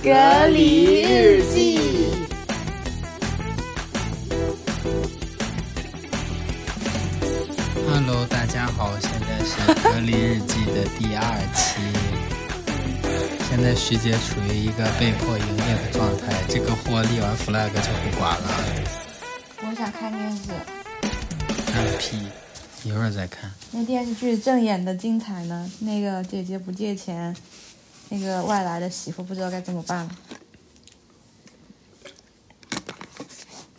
隔离日记。Hello，大家好，现在是隔离日记的第二期。现在徐姐处于一个被迫营业的状态，这个货立完 flag 就不管了。我想看电视，看个屁！一会儿再看。那电视剧正演的精彩呢。那个姐姐不借钱，那个外来的媳妇不知道该怎么办了。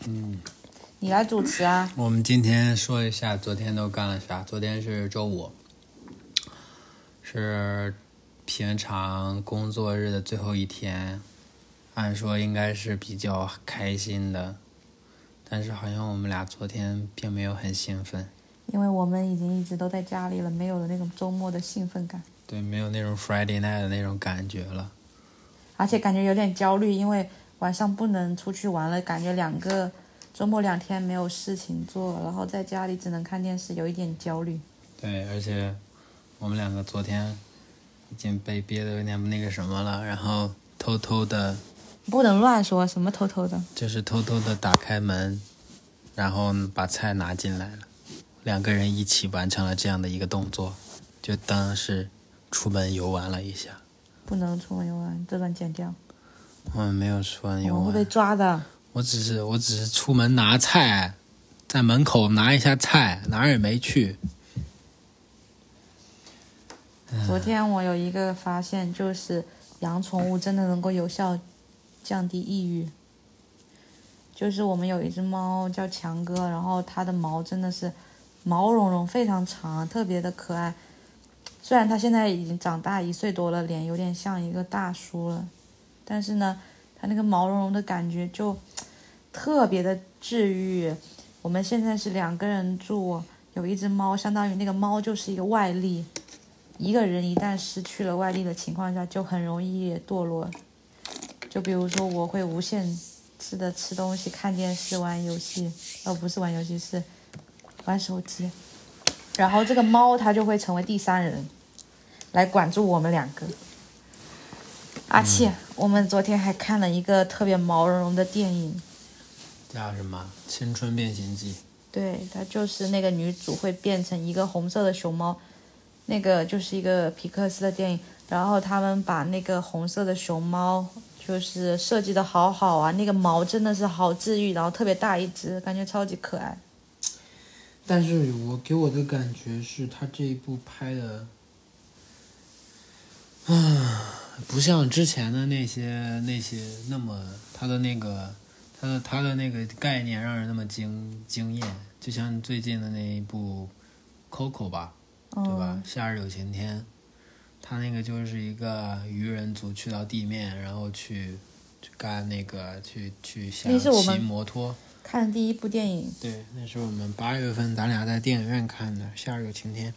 嗯，你来主持啊。我们今天说一下昨天都干了啥。昨天是周五，是平常工作日的最后一天，按说应该是比较开心的，但是好像我们俩昨天并没有很兴奋。因为我们已经一直都在家里了，没有了那种周末的兴奋感，对，没有那种 Friday night 的那种感觉了。而且感觉有点焦虑，因为晚上不能出去玩了，感觉两个周末两天没有事情做，然后在家里只能看电视，有一点焦虑。对，而且我们两个昨天已经被憋得有点那个什么了，然后偷偷的，不能乱说，什么偷偷的，就是偷偷的打开门，然后把菜拿进来了。两个人一起完成了这样的一个动作，就当是出门游玩了一下。不能出门游玩，这段剪掉。我们没有出门游我会被，抓的。我只是我只是出门拿菜，在门口拿一下菜，哪儿也没去。昨天我有一个发现，就是养宠物真的能够有效降低抑郁。就是我们有一只猫叫强哥，然后它的毛真的是毛茸茸，非常长，特别的可爱。虽然他现在已经长大一岁多了，脸有点像一个大叔了，但是呢，他那个毛茸茸的感觉就特别的治愈。我们现在是两个人住，有一只猫，相当于那个猫就是一个外力。一个人一旦失去了外力的情况下，就很容易堕落。就比如说，我会无限制的吃东西、看电视、玩游戏，呃，不是玩游戏，是玩手机。然后这个猫它就会成为第三人，来管住我们两个。而且我们昨天还看了一个特别毛茸茸的电影，叫什么《青春变形记》？对，它就是那个女主会变成一个红色的熊猫，那个就是一个皮克斯的电影，然后他们把那个红色的熊猫就是设计的好好啊，那个毛真的是好治愈，然后特别大一只，感觉超级可爱。但是我给我的感觉是他这一部拍的，啊，不像之前的那些那些那么他的那个他的他的那个概念让人那么惊惊艳，就像最近的那一部《Coco》吧，对吧？嗯，夏日有晴天，他那个就是一个渔人族去到地面，然后去去干那个去去想骑那是我们摩托。看的第一部电影，对，那是我们八月份咱俩在电影院看的《夏日有晴天》，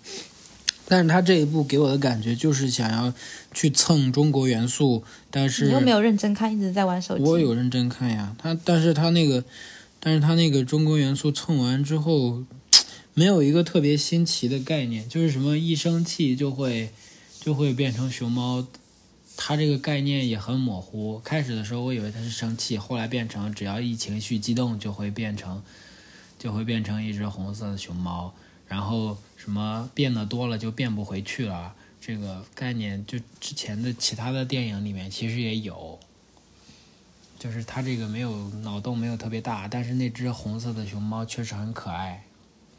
但是他这一部给我的感觉就是想要去蹭中国元素，但是你又没有认真看，一直在玩手机。我有认真看呀，他但是他那个，但是他那个中国元素蹭完之后，没有一个特别新奇的概念，就是什么一生气就会就会变成熊猫，他这个概念也很模糊。开始的时候我以为他是生气，后来变成只要一情绪激动就会变成就会变成一只红色的熊猫，然后什么变得多了就变不回去了。这个概念就之前的其他的电影里面其实也有，就是它这个没有脑洞没有特别大，但是那只红色的熊猫确实很可爱。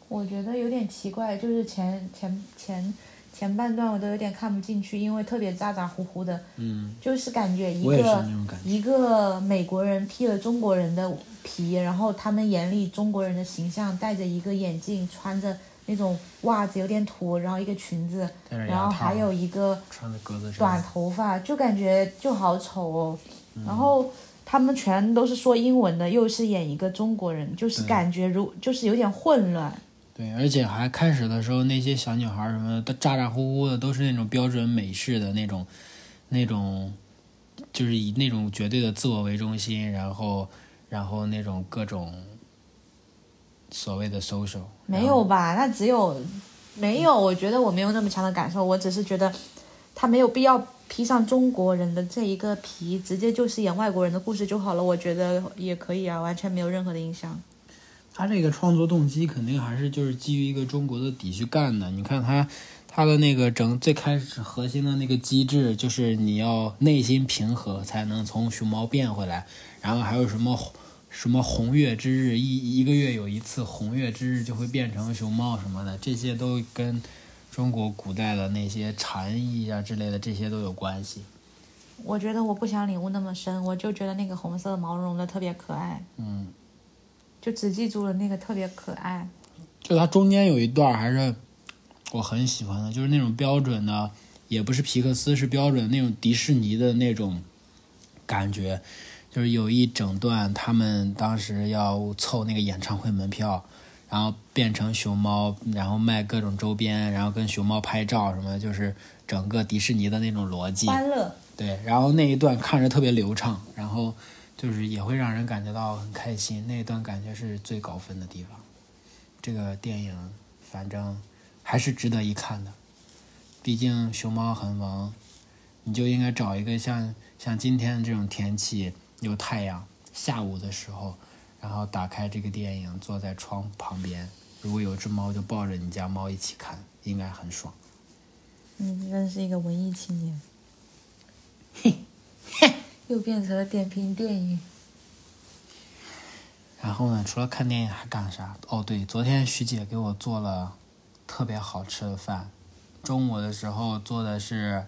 我觉得有点奇怪，就是前前前前半段我都有点看不进去，因为特别咋咋呼呼的，嗯，就是感觉一个。一个美国人披了中国人的皮，然后他们眼里中国人的形象，戴着一个眼镜，穿着那种袜子有点土，然后一个裙子，然后还有一个穿的格子，短头发，就感觉就好丑哦。嗯然后他们全都是说英文的，又是演一个中国人，就是感觉如就是有点混乱。对，而且还开始的时候那些小女孩什么的，都咋咋呼呼的，都是那种标准美式的那种，那种，就是以那种绝对的自我为中心，然后，然后那种各种所谓的 social，没有吧？那只有没有，我觉得我没有那么强的感受，我只是觉得他没有必要披上中国人的这一个皮，直接就是演外国人的故事就好了，我觉得也可以啊，完全没有任何的影响。他这个创作动机肯定还是就是基于一个中国的底去干的。你看他他的那个整最开始核心的那个机制，就是你要内心平和才能从熊猫变回来。然后还有什么什么红月之日，一一个月有一次红月之日就会变成熊猫什么的，这些都跟中国古代的那些禅意啊之类的这些都有关系。我觉得我不想领悟那么深，我就觉得那个红色毛茸茸的特别可爱。嗯。就只记住了那个特别可爱，就它中间有一段还是我很喜欢的，就是那种标准的，也不是皮克斯，是标准那种迪士尼的那种感觉。就是有一整段，他们当时要凑那个演唱会门票，然后变成熊猫，然后卖各种周边，然后跟熊猫拍照什么，就是整个迪士尼的那种逻辑。欢乐。对，然后那一段看着特别流畅，然后。就是也会让人感觉到很开心，那段感觉是最高分的地方。这个电影反正还是值得一看的，毕竟熊猫很萌，你就应该找一个像像今天这种天气有太阳下午的时候，然后打开这个电影，坐在窗旁边，如果有只猫就抱着你家猫一起看，应该很爽。嗯，真是一个文艺青年。嘿，嘿。又变成了点评电影。然后呢？除了看电影还干啥？哦，对，昨天徐姐给我做了特别好吃的饭。中午的时候做的是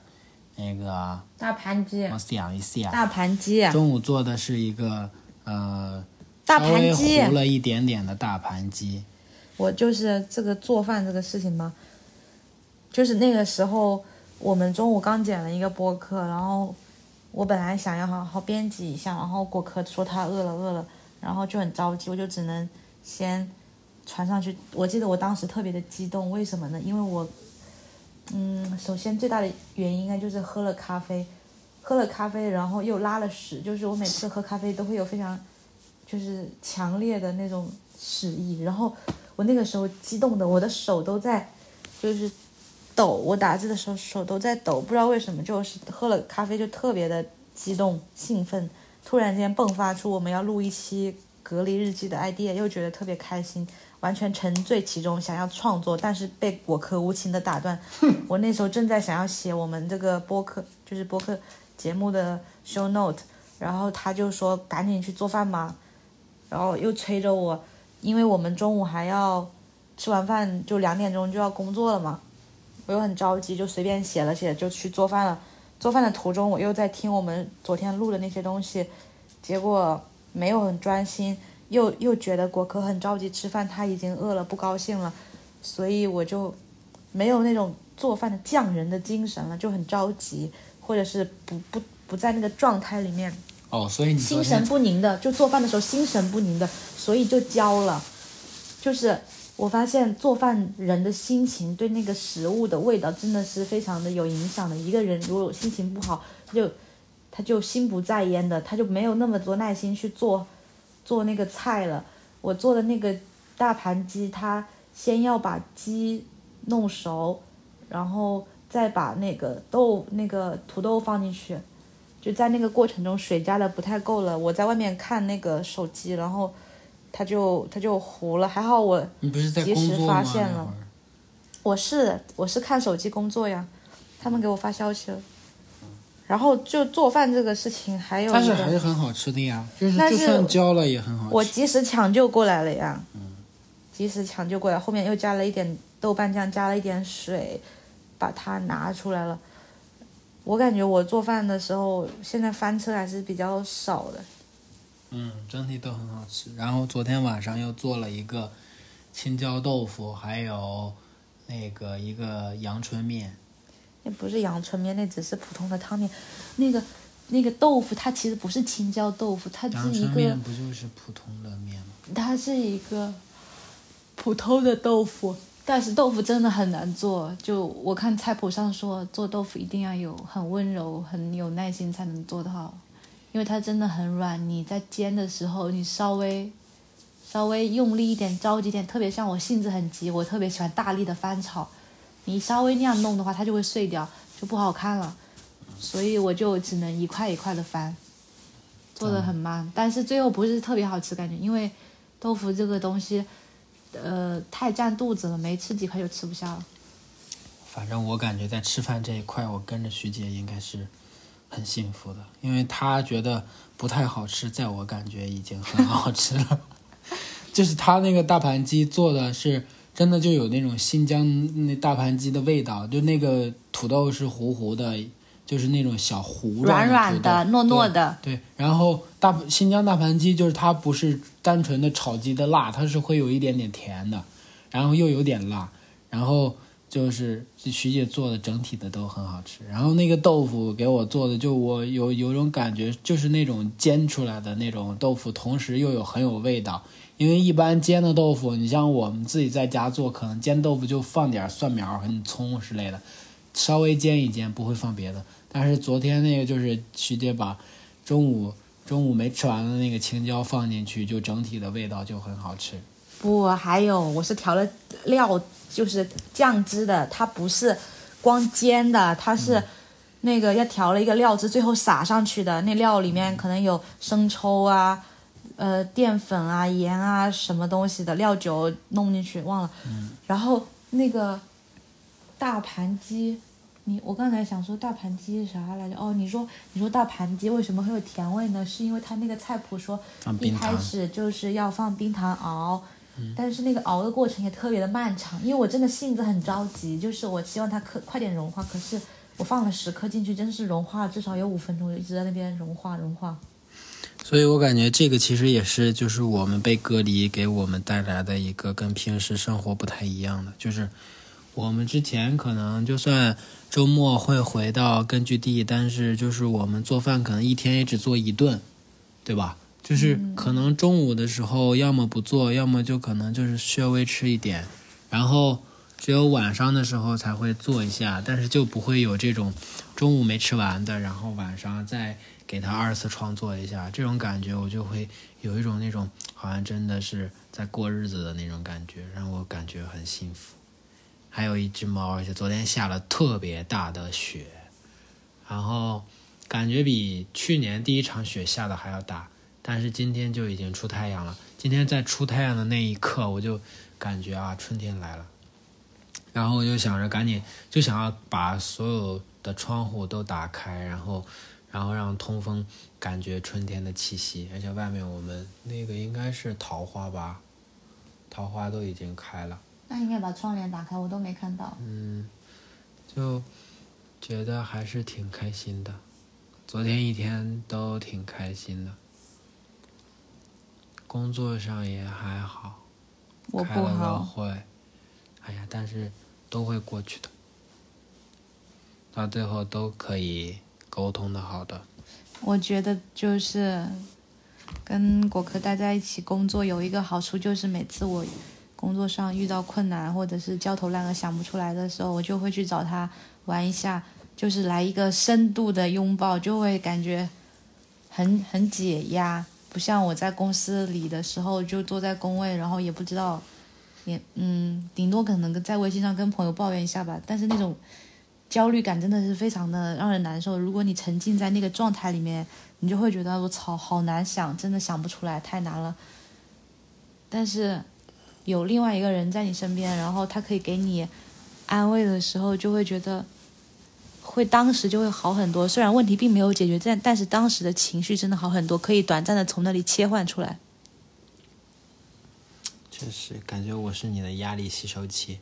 那个大盘鸡。我想一下。大盘鸡。中午做的是一个呃，大盘鸡，糊了一点点的大盘鸡。我就是这个做饭这个事情嘛，就是那个时候我们中午刚剪了一个播客，然后。我本来想要好好编辑一下，然后果壳说他饿了饿了，然后就很着急，我就只能先传上去。我记得我当时特别的激动，为什么呢？因为我，嗯，首先最大的原因应该就是喝了咖啡，喝了咖啡，然后又拉了屎，就是我每次喝咖啡都会有非常，就是强烈的那种屎意，然后我那个时候激动的我的手都在，就是。抖，我打字的时候手都在抖，不知道为什么，就是喝了咖啡就特别的激动兴奋，突然间迸发出我们要录一期隔离日记的 idea，又觉得特别开心，完全沉醉其中，想要创作，但是被果壳无情的打断。我那时候正在想要写我们这个播客，就是播客节目的 show note，然后他就说赶紧去做饭嘛，然后又催着我，因为我们中午还要吃完饭就两点钟就要工作了嘛。我又很着急，就随便写了写，就去做饭了。做饭的途中，我又在听我们昨天录的那些东西，结果没有很专心，又又觉得果壳很着急吃饭，他已经饿了，不高兴了，所以我就没有那种做饭的匠人的精神了，就很着急，或者是不不不在那个状态里面。哦，所以你心神不宁的，就做饭的时候心神不宁的，所以就焦了，就是。我发现做饭人的心情对那个食物的味道真的是非常的有影响的。一个人如果心情不好，他就他就心不在焉的，他就没有那么多耐心去做做那个菜了。我做的那个大盘鸡，他先要把鸡弄熟，然后再把那个豆那个土豆放进去，就在那个过程中水加的不太够了。我在外面看那个手机，然后。他就他就糊了，还好我及时发现了。我是我是看手机工作呀，他们给我发消息了。然后就做饭这个事情，还有但是还是很好吃的呀，就是就算焦了也很好吃。我及时抢救过来了呀，嗯，及时抢救过来，后面又加了一点豆瓣酱，加了一点水，把它拿出来了。我感觉我做饭的时候，现在翻车还是比较少的。嗯，整体都很好吃。然后昨天晚上又做了一个青椒豆腐，还有那个一个阳春面。那不是阳春面，那只是普通的汤面。那个那个豆腐，它其实不是青椒豆腐，它是一个。阳春面不就是普通的面吗？它是一个普通的豆腐，但是豆腐真的很难做。就我看菜谱上说，做豆腐一定要有很温柔、很有耐心才能做得好。因为它真的很软，你在煎的时候，你稍微稍微用力一点，着急点，特别像我性子很急，我特别喜欢大力的翻炒，你稍微那样弄的话，它就会碎掉，就不好看了。所以我就只能一块一块的翻，做的很慢，但是最后不是特别好吃，感觉因为豆腐这个东西，呃，太占肚子了，没吃几块就吃不下了。反正我感觉在吃饭这一块，我跟着徐姐应该是很幸福的，因为他觉得不太好吃，在我感觉已经很好吃了。就是他那个大盘鸡做的是真的就有那种新疆那大盘鸡的味道，就那个土豆是糊糊的，就是那种小糊软软的、糯糯的。对，然后大新疆大盘鸡就是它不是单纯的炒鸡的辣，它是会有一点点甜的，然后又有点辣，然后。就是徐姐做的，整体的都很好吃。然后那个豆腐给我做的，就我有有种感觉，就是那种煎出来的那种豆腐，同时又有很有味道。因为一般煎的豆腐，你像我们自己在家做，可能煎豆腐就放点蒜苗和葱之类的，稍微煎一煎，不会放别的。但是昨天那个就是徐姐把中午中午没吃完的那个青椒放进去，就整体的味道就很好吃。不，还有我是调了料。就是酱汁的，它不是光煎的，它是那个要调了一个料汁，最后撒上去的。那料里面可能有生抽啊、呃淀粉啊、盐啊什么东西的料酒弄进去，忘了。然后那个大盘鸡，你我刚才想说大盘鸡是啥来着？哦，你说你说大盘鸡为什么会有甜味呢？是因为它那个菜谱说一开始就是要放冰糖熬。但是那个熬的过程也特别的漫长，因为我真的性子很着急，就是我希望它可快点融化。可是我放了十颗进去，真是融化至少有五分钟，一直在那边融化融化。所以我感觉这个其实也是，就是我们被隔离给我们带来的一个跟平时生活不太一样的，就是我们之前可能就算周末会回到根据地，但是就是我们做饭可能一天也只做一顿，对吧？就是可能中午的时候，要么不做，要么就可能就是稍微吃一点，然后只有晚上的时候才会做一下，但是就不会有这种中午没吃完的，然后晚上再给他二次创作一下，这种感觉我就会有一种那种好像真的是在过日子的那种感觉，让我感觉很幸福。还有一只猫，而且昨天下了特别大的雪，然后感觉比去年第一场雪下的还要大。但是今天就已经出太阳了。今天在出太阳的那一刻，我就感觉啊，春天来了。然后我就想着赶紧，就想要把所有的窗户都打开，然后，然后让通风，感觉春天的气息。而且外面我们那个应该是桃花吧，桃花都已经开了。那应该把窗帘打开，我都没看到。嗯，就觉得还是挺开心的。昨天一天都挺开心的。工作上也还好，开了个会，哎呀，但是都会过去的，到最后都可以沟通的好的。我觉得就是跟果壳待在一起工作有一个好处，就是每次我工作上遇到困难或者是焦头烂额想不出来的时候，我就会去找他玩一下，就是来一个深度的拥抱，就会感觉很很解压。不像我在公司里的时候，就坐在工位，然后也不知道，也嗯，顶多可能在微信上跟朋友抱怨一下吧。但是那种焦虑感真的是非常的让人难受。如果你沉浸在那个状态里面，你就会觉得我操，好难想，真的想不出来，太难了。但是有另外一个人在你身边，然后他可以给你安慰的时候，就会觉得。会当时就会好很多，虽然问题并没有解决，但但是当时的情绪真的好很多，可以短暂的从那里切换出来。确实，感觉我是你的压力吸收器。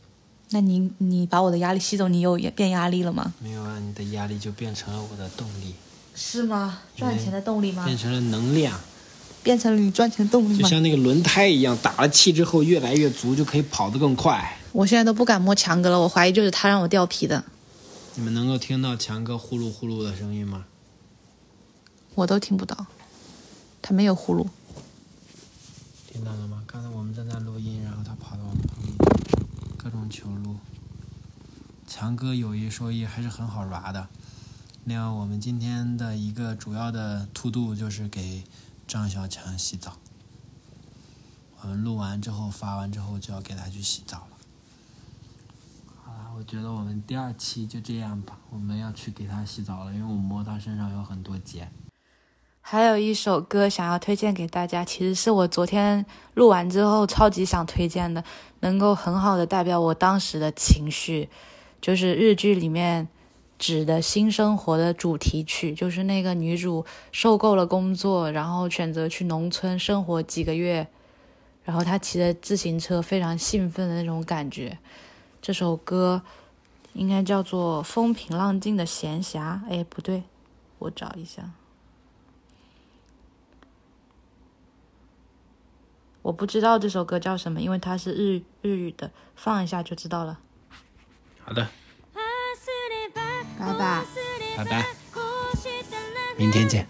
那你你把我的压力吸走，你有变压力了吗？没有啊，你的压力就变成了我的动力。是吗？赚钱的动力吗？变成了能量。变成了你赚钱动力吗？就像那个轮胎一样，打了气之后越来越足，就可以跑得更快。我现在都不敢摸强哥了，我怀疑就是他让我掉皮的。你们能够听到强哥呼噜呼噜的声音吗？我都听不到，他没有呼噜。听到了吗？刚才我们正在录音，然后他跑到我们旁边，各种求录。强哥有一说一，还是很好玩的。另外我们今天的一个主要的 to do 就是给张小强洗澡。我们录完之后发完之后就要给他去洗澡了。我觉得我们第二期就这样吧，我们要去给他洗澡了，因为我摸他身上有很多茧。还有一首歌想要推荐给大家，其实是我昨天录完之后超级想推荐的，能够很好的代表我当时的情绪，就是日剧里面《指的新生活》的主题曲，就是那个女主受够了工作，然后选择去农村生活几个月，然后她骑着自行车非常兴奋的那种感觉。这首歌应该叫做《风平浪静的闲暇》，哎，不对，我找一下。我不知道这首歌叫什么，因为它是日日语的，放一下就知道了。好的，拜拜。拜拜，明天见。